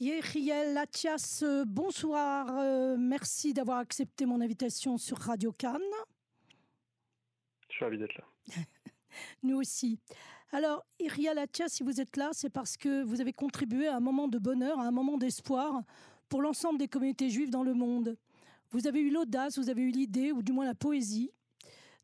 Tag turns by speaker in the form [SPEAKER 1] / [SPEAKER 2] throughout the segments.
[SPEAKER 1] Yeriel Latias, euh, bonsoir. Euh, merci d'avoir accepté mon invitation sur Radio Cannes.
[SPEAKER 2] Je suis ravi d'être là.
[SPEAKER 1] Nous aussi. Alors, Yeriel Latias, si vous êtes là, c'est parce que vous avez contribué à un moment de bonheur, à un moment d'espoir pour l'ensemble des communautés juives dans le monde. Vous avez eu l'audace, vous avez eu l'idée, ou du moins la poésie,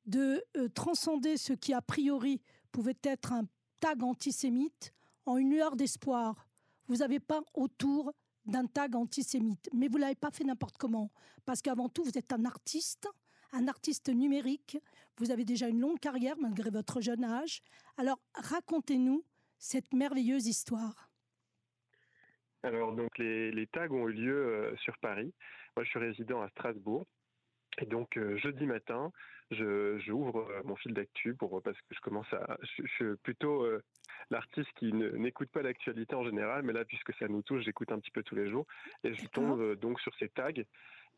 [SPEAKER 1] de euh, transcender ce qui a priori pouvait être un tag antisémite en une lueur d'espoir vous avez pas autour d'un tag antisémite. Mais vous l'avez pas fait n'importe comment. Parce qu'avant tout, vous êtes un artiste, un artiste numérique. Vous avez déjà une longue carrière malgré votre jeune âge. Alors, racontez-nous cette merveilleuse histoire.
[SPEAKER 2] Alors, donc, les, tags ont eu lieu euh, sur Paris. Moi, je suis résident à Strasbourg. Et donc euh, jeudi matin, je j'ouvre euh, mon fil d'actu pour parce que je commence à je, suis plutôt euh, l'artiste qui n'écoute pas l'actualité en général, mais là puisque ça nous touche, j'écoute un petit peu tous les jours et je tombe donc sur ces tags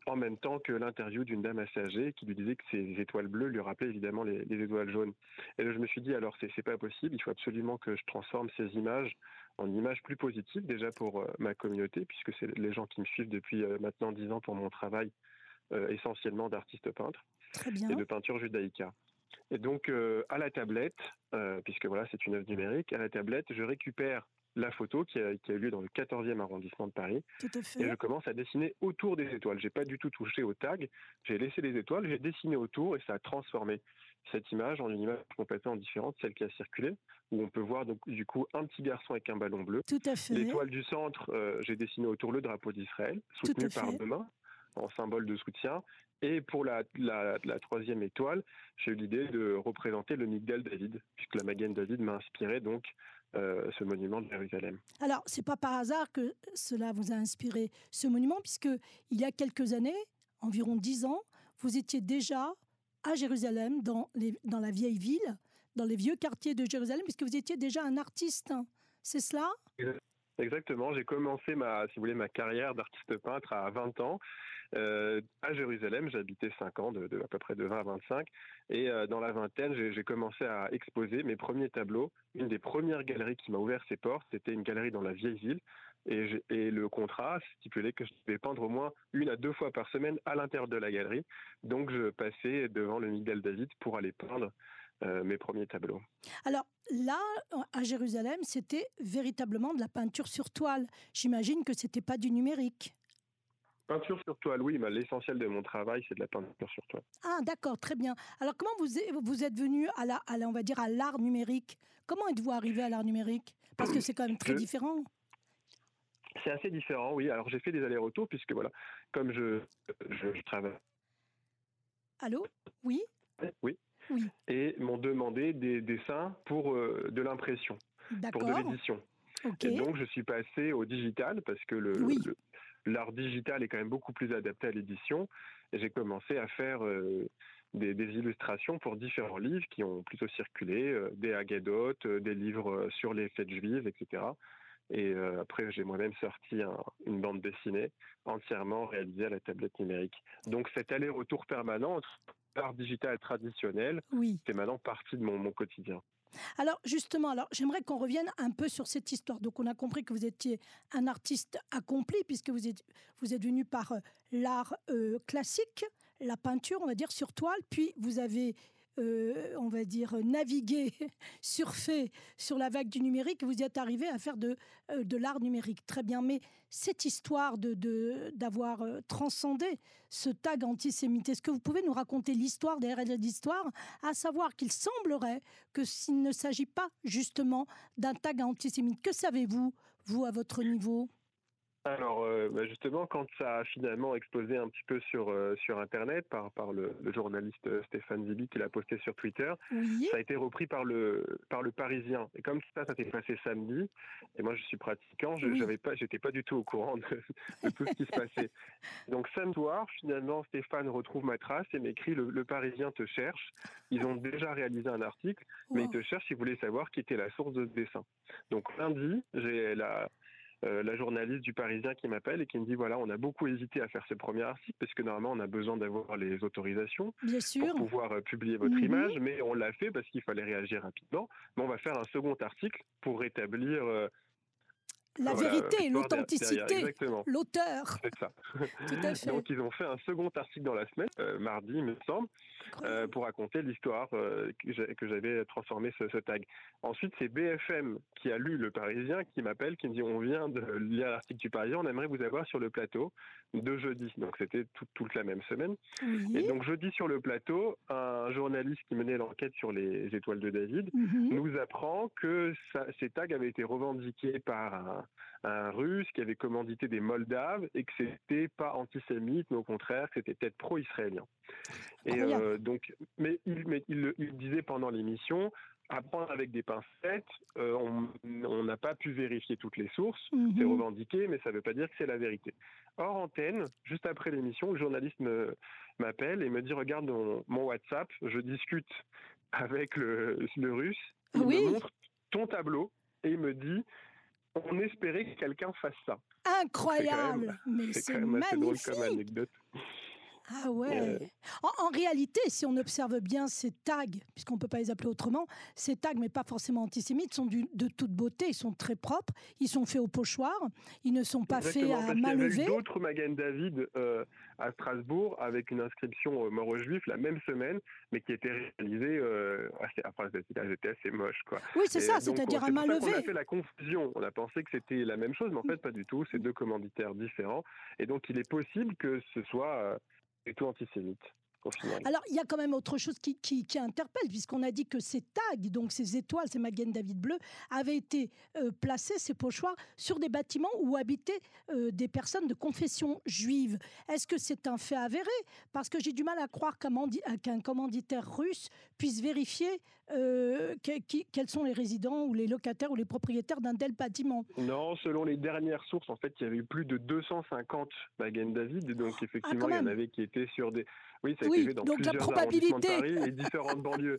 [SPEAKER 2] en même temps que l'interview d'une dame assez âgée qui lui disait que ces étoiles bleues lui rappelaient évidemment les, les étoiles jaunes. Et là, je me suis dit alors c'est pas possible, il faut absolument que je transforme ces images en images plus positives déjà pour ma communauté puisque c'est les gens qui me suivent depuis maintenant dix ans pour mon travail euh, essentiellement d'artistes peintres et de peinture judaïca. Et donc euh, à la tablette, euh, puisque voilà c'est une œuvre numérique, à la tablette je récupère la photo qui a, qui a, eu lieu dans le 14e arrondissement de Paris.
[SPEAKER 1] Tout à fait.
[SPEAKER 2] Et je commence à dessiner autour des étoiles. J'ai pas du tout touché au tag. J'ai laissé les étoiles, j'ai dessiné autour et ça a transformé cette image en une image complètement différente, celle qui a circulé, où on peut voir donc du coup un petit garçon avec un ballon bleu.
[SPEAKER 1] Tout à fait.
[SPEAKER 2] L'étoile du centre, j'ai dessiné autour le drapeau d'Israël, soutenu par deux mains en symbole de soutien. Et pour la, la, troisième étoile, j'ai eu l'idée de représenter le Migdal David, puisque la Magen David m'a inspiré donc euh, ce monument de Jérusalem.
[SPEAKER 1] Alors, c'est pas par hasard que cela vous a inspiré ce monument, puisque il y a quelques années, environ dix ans, vous étiez déjà à Jérusalem, dans, les, dans la vieille ville, dans les vieux quartiers de Jérusalem, puisque vous étiez déjà un artiste. C'est cela?
[SPEAKER 2] Exactement, j'ai commencé ma, si vous voulez, ma carrière d'artiste peintre à 20 ans euh, à Jérusalem. J'habitais 5 ans, à peu près de 20 à 25. Et euh, dans la vingtaine, j'ai commencé à exposer mes premiers tableaux. Une des premières galeries qui m'a ouvert ses portes, c'était une galerie dans la vieille ville. Et, et, le contrat stipulait que je devais peindre au moins une à deux fois par semaine à l'intérieur de la galerie. Donc je passais devant le Migdal David pour aller peindre euh, mes premiers tableaux.
[SPEAKER 1] Alors là, à Jérusalem, c'était véritablement de la peinture sur toile. J'imagine que c'était pas du numérique.
[SPEAKER 2] Peinture sur toile, oui, mais l'essentiel de mon travail, c'est de la peinture sur toile.
[SPEAKER 1] Ah, d'accord, très bien. Alors, comment vous, vous êtes venu à la, à on va dire, à l'art numérique? Comment êtes-vous arrivé à l'art numérique? Parce que c'est quand même très différent.
[SPEAKER 2] C'est assez différent, oui. Alors, j'ai fait des allers-retours, puisque voilà, comme je, je travaille.
[SPEAKER 1] Allô? Oui?
[SPEAKER 2] Oui. Et m'ont demandé des dessins pour euh, de l'impression, pour de l'édition. Et donc, je suis passé au digital parce que le, l'art digital est quand même beaucoup plus adapté à l'édition. Et j'ai commencé à faire euh, des, illustrations pour différents livres qui ont plutôt circulé, euh, des agadotes, des livres sur les fêtes juives, etc. Et après, j'ai moi-même sorti une bande dessinée entièrement réalisée à la tablette numérique. Donc cet aller-retour permanent l'art digital traditionnel,
[SPEAKER 1] oui.
[SPEAKER 2] c'est maintenant partie de mon, quotidien.
[SPEAKER 1] Alors justement, alors j'aimerais qu'on revienne un peu sur cette histoire. Donc on a compris que vous étiez un artiste accompli puisque vous êtes vous êtes venu par euh, l'art euh, classique, la peinture, on va dire sur toile, puis vous avez euh, on va dire, naviguer, surfer sur la vague du numérique, vous y êtes arrivé à faire de, euh, de l'art numérique. Très bien, mais cette histoire de, d'avoir euh, transcendé ce tag antisémite, est-ce que vous pouvez nous raconter l'histoire derrière l'histoire, à savoir qu'il semblerait que s'il ne s'agit pas justement d'un tag antisémite, que savez-vous, vous, à votre niveau?
[SPEAKER 2] Alors euh, bah, justement, quand ça a finalement explosé un petit peu sur euh, sur Internet par par le, journaliste euh, Stéphane Zibi qui l'a posté sur Twitter, ça a été repris par le par le Parisien. Et comme ça, ça s'est passé samedi, et moi je suis pratiquant, je j'avais pas, j'étais pas du tout au courant de, tout ce qui se passait. Donc samedi soir, finalement, Stéphane retrouve ma trace et m'écrit le, Parisien te cherche. Ils ont déjà réalisé un article, mais ils te cherchent. Ils voulaient savoir qui était la source de ce dessin. Donc lundi, j'ai la euh, la journaliste du Parisien qui m'appelle et qui me dit voilà, on a beaucoup hésité à faire ce premier article parce que normalement on a besoin d'avoir les autorisations pour pouvoir euh, publier votre mhm. image, mais on l'a fait parce qu'il fallait réagir rapidement. Mais on va faire un second article pour rétablir euh,
[SPEAKER 1] La vérité, l'authenticité, l'auteur.
[SPEAKER 2] C'est ça. Donc ils ont fait un second article dans la semaine, mardi, il me semble, pour raconter l'histoire que j'avais transformé ce, tag. Ensuite, c'est BFM qui a lu Le Parisien qui m'appelle, qui me dit on vient de lire l'article du Parisien, on aimerait vous avoir sur le plateau de jeudi. Donc c'était toute la même semaine. Et donc jeudi sur le plateau, un journaliste qui menait l'enquête sur les étoiles de David mhm. nous apprend que ces tags avaient été revendiqués par un, russe qui avait commandité des Moldaves et que c'était pas antisémite, mais au contraire, c'était peut-être pro-israélien. Et euh, donc, mais il, mais il, il disait pendant l'émission, apprendre avec des pincettes. Euh, on n'a pas pu vérifier toutes les sources. Mhm. C'est revendiqué, mais ça ne veut pas dire que c'est la vérité. Hors antenne, juste après l'émission, le journaliste m'appelle et me dit regarde mon, WhatsApp, je discute avec le, russe. Il me montre ton tableau et il me dit on espérait que quelqu'un fasse ça.
[SPEAKER 1] Incroyable, mais c'est magnifique. drôle comme anecdote. Ah ouais. En, réalité, si on observe bien ces tags, puisqu'on ne peut pas les appeler autrement, ces tags, mais pas forcément antisémites, sont de toute beauté, ils sont très propres, ils sont faits au pochoir, ils ne sont pas faits à main levée. Il y a eu
[SPEAKER 2] d'autres Magan David euh, à Strasbourg avec une inscription euh, mort aux juifs la même semaine, mais qui était réalisée, euh, assez, enfin, c'était assez moche. Quoi.
[SPEAKER 1] Oui, c'est ça, c'est-à-dire à main levée.
[SPEAKER 2] On a fait la confusion, on a pensé que c'était la même chose, mais en fait, pas du tout, c'est deux commanditaires différents. Et donc, il est possible que ce soit et tout antisémite.
[SPEAKER 1] Alors, il y a quand même autre chose qui, qui, interpelle, puisqu'on a dit que ces tags, donc ces étoiles, ces Magen David bleues, avaient été euh, placés, ces pochoirs, sur des bâtiments où habitaient euh, des personnes de confession juive. Est-ce que c'est un fait avéré? Parce que j'ai du mal à croire qu'un commanditaire russe puisse vérifier euh, quels sont les résidents ou les locataires ou les propriétaires d'un tel bâtiment.
[SPEAKER 2] Non, selon les dernières sources, en fait, il y avait eu plus de 250 Magen David, donc ah, effectivement, il y en avait qui étaient sur des oui, ça dans plusieurs la probabilité... de Paris et différentes banlieues.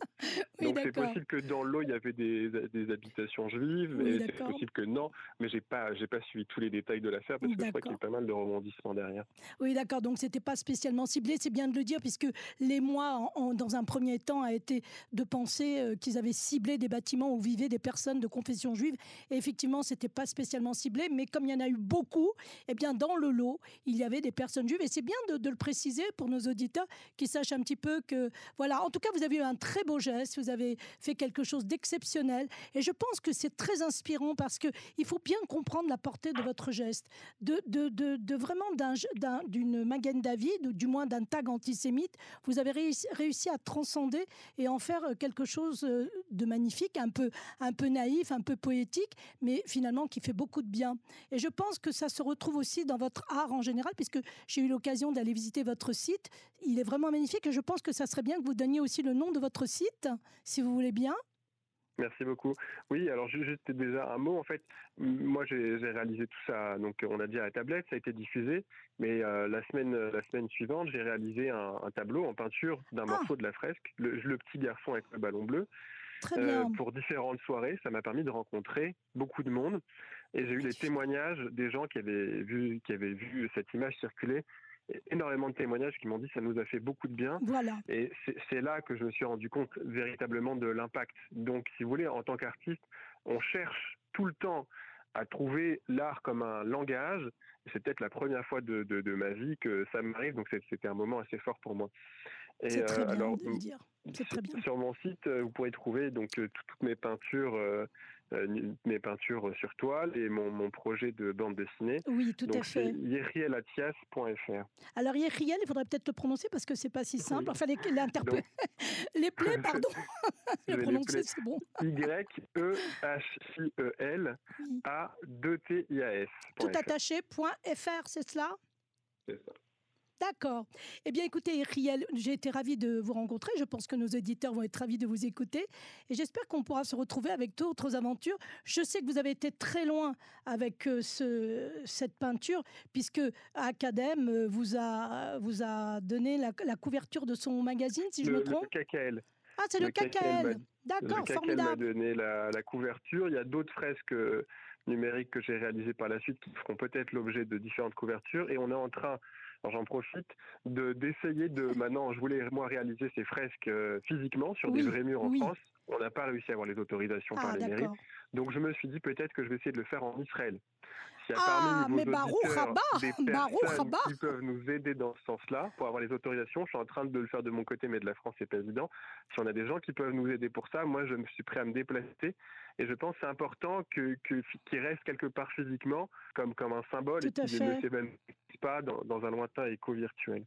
[SPEAKER 2] donc c'est possible que dans l'eau il y avait des, des habitations juives, et c'est possible que non, mais j'ai pas j'ai pas suivi tous les détails de l'affaire parce que je crois qu'il y a pas mal de rebondissements derrière.
[SPEAKER 1] Oui, d'accord. Donc c'était pas spécialement ciblé, c'est bien de le dire puisque les mois dans un premier temps a été de penser euh, qu'ils avaient ciblé des bâtiments où vivaient des personnes de confession juive et effectivement c'était pas spécialement ciblé, mais comme il y en a eu beaucoup, eh bien dans le lot il y avait des personnes juives et c'est bien de, de le préciser pour nos auditeurs qui sachent un petit peu que, voilà, en tout cas, vous avez eu un très beau geste, vous avez fait quelque chose d'exceptionnel. Et je pense que c'est très inspirant parce qu'il faut bien comprendre la portée de votre geste, de, de, de, vraiment d'une Magen David, ou du moins d'un tag antisémite. Vous avez réussi, à transcender et en faire quelque chose euh, de magnifique, un peu, un peu naïf, un peu poétique, mais finalement qui fait beaucoup de bien. Et je pense que ça se retrouve aussi dans votre art en général, puisque j'ai eu l'occasion d'aller visiter votre site. Il est vraiment magnifique et je pense que ça serait bien que vous donniez aussi le nom de votre site, si vous voulez bien.
[SPEAKER 2] Merci beaucoup. Oui, alors juste déjà un mot. En fait, moi j'ai réalisé tout ça. Donc on a dit à la tablette, ça a été diffusé. Mais euh, la semaine la semaine suivante, j'ai réalisé un, tableau en peinture d'un ah. morceau de la fresque, le, petit garçon avec le ballon bleu.
[SPEAKER 1] Euh,
[SPEAKER 2] pour différentes soirées, ça m'a permis de rencontrer beaucoup de monde et j'ai eu les témoignages des gens qui avaient vu qui avaient vu cette image circuler énormément de témoignages qui m'ont dit ça nous a fait beaucoup de bien.
[SPEAKER 1] Voilà.
[SPEAKER 2] Et c'est là que je me suis rendu compte véritablement de l'impact. Donc, si vous voulez, en tant qu'artiste, on cherche tout le temps à trouver l'art comme un langage. C'est peut-être la première fois de, de, ma vie que ça m'arrive, donc c'était un moment assez fort pour moi.
[SPEAKER 1] C'est très euh, bien de le dire. Très bien.
[SPEAKER 2] Sur mon site, euh, vous pourrez trouver donc euh, toutes mes peintures euh, mes peintures sur toile et mon, mon, projet de bande dessinée.
[SPEAKER 1] Oui, tout à fait.
[SPEAKER 2] yerielatias.fr.
[SPEAKER 1] Alors Yeriel, il faudrait peut-être le prononcer parce que c'est pas si simple. Enfin, les, les, les plaies, pardon. le prononcer, c'est bon.
[SPEAKER 2] Y-E-H-I-E-L A-2-T-I-A-S.
[SPEAKER 1] Tout attaché.fr, c'est cela?
[SPEAKER 2] C'est ça.
[SPEAKER 1] D'accord. Eh bien, écoutez, Riel, j'ai été ravie de vous rencontrer. Je pense que nos éditeurs vont être ravis de vous écouter. Et j'espère qu'on pourra se retrouver avec d'autres aventures. Je sais que vous avez été très loin avec euh, ce, cette peinture, puisque Academ euh, vous a, vous a donné la, couverture de son magazine, si je me trompe.
[SPEAKER 2] Le KKL.
[SPEAKER 1] Ah, c'est le, KKL. D'accord, formidable.
[SPEAKER 2] m'a donné la, la, couverture. Il y a d'autres fresques numériques que j'ai réalisés par la suite qui feront peut-être l'objet de différentes couvertures. Et on est en train, j'en profite, de d'essayer de maintenant, je voulais moi réaliser ces fresques euh, physiquement sur des vrais murs en France. On n'a pas réussi à avoir les autorisations par ah, les mairies. Donc je me suis dit peut-être que je vais essayer de le faire en Israël.
[SPEAKER 1] S'il y a ah, parmi vos auditeurs
[SPEAKER 2] des personnes qui peuvent nous aider dans ce sens-là pour avoir les autorisations, je suis en train de le faire de mon côté, mais de la France, c'est pas évident. Si on a des gens qui peuvent nous aider pour ça, moi je me suis prêt à me déplacer et je pense que c'est important que, qu'il reste quelque part physiquement comme, comme un symbole et qu'il ne s'évanouisse pas dans, dans un lointain écho virtuel.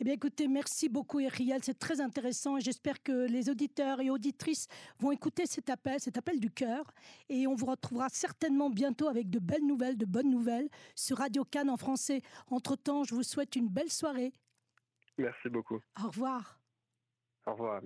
[SPEAKER 1] Eh bien, écoutez, merci beaucoup, Eriel. C'est très intéressant et j'espère que les auditeurs et auditrices vont écouter cet appel, cet appel du cœur. Et on vous retrouvera certainement bientôt avec de belles nouvelles, de bonnes nouvelles sur Radio Cannes en français. Entre-temps, je vous souhaite une belle soirée.
[SPEAKER 2] Merci beaucoup.
[SPEAKER 1] Au revoir.
[SPEAKER 2] Au revoir.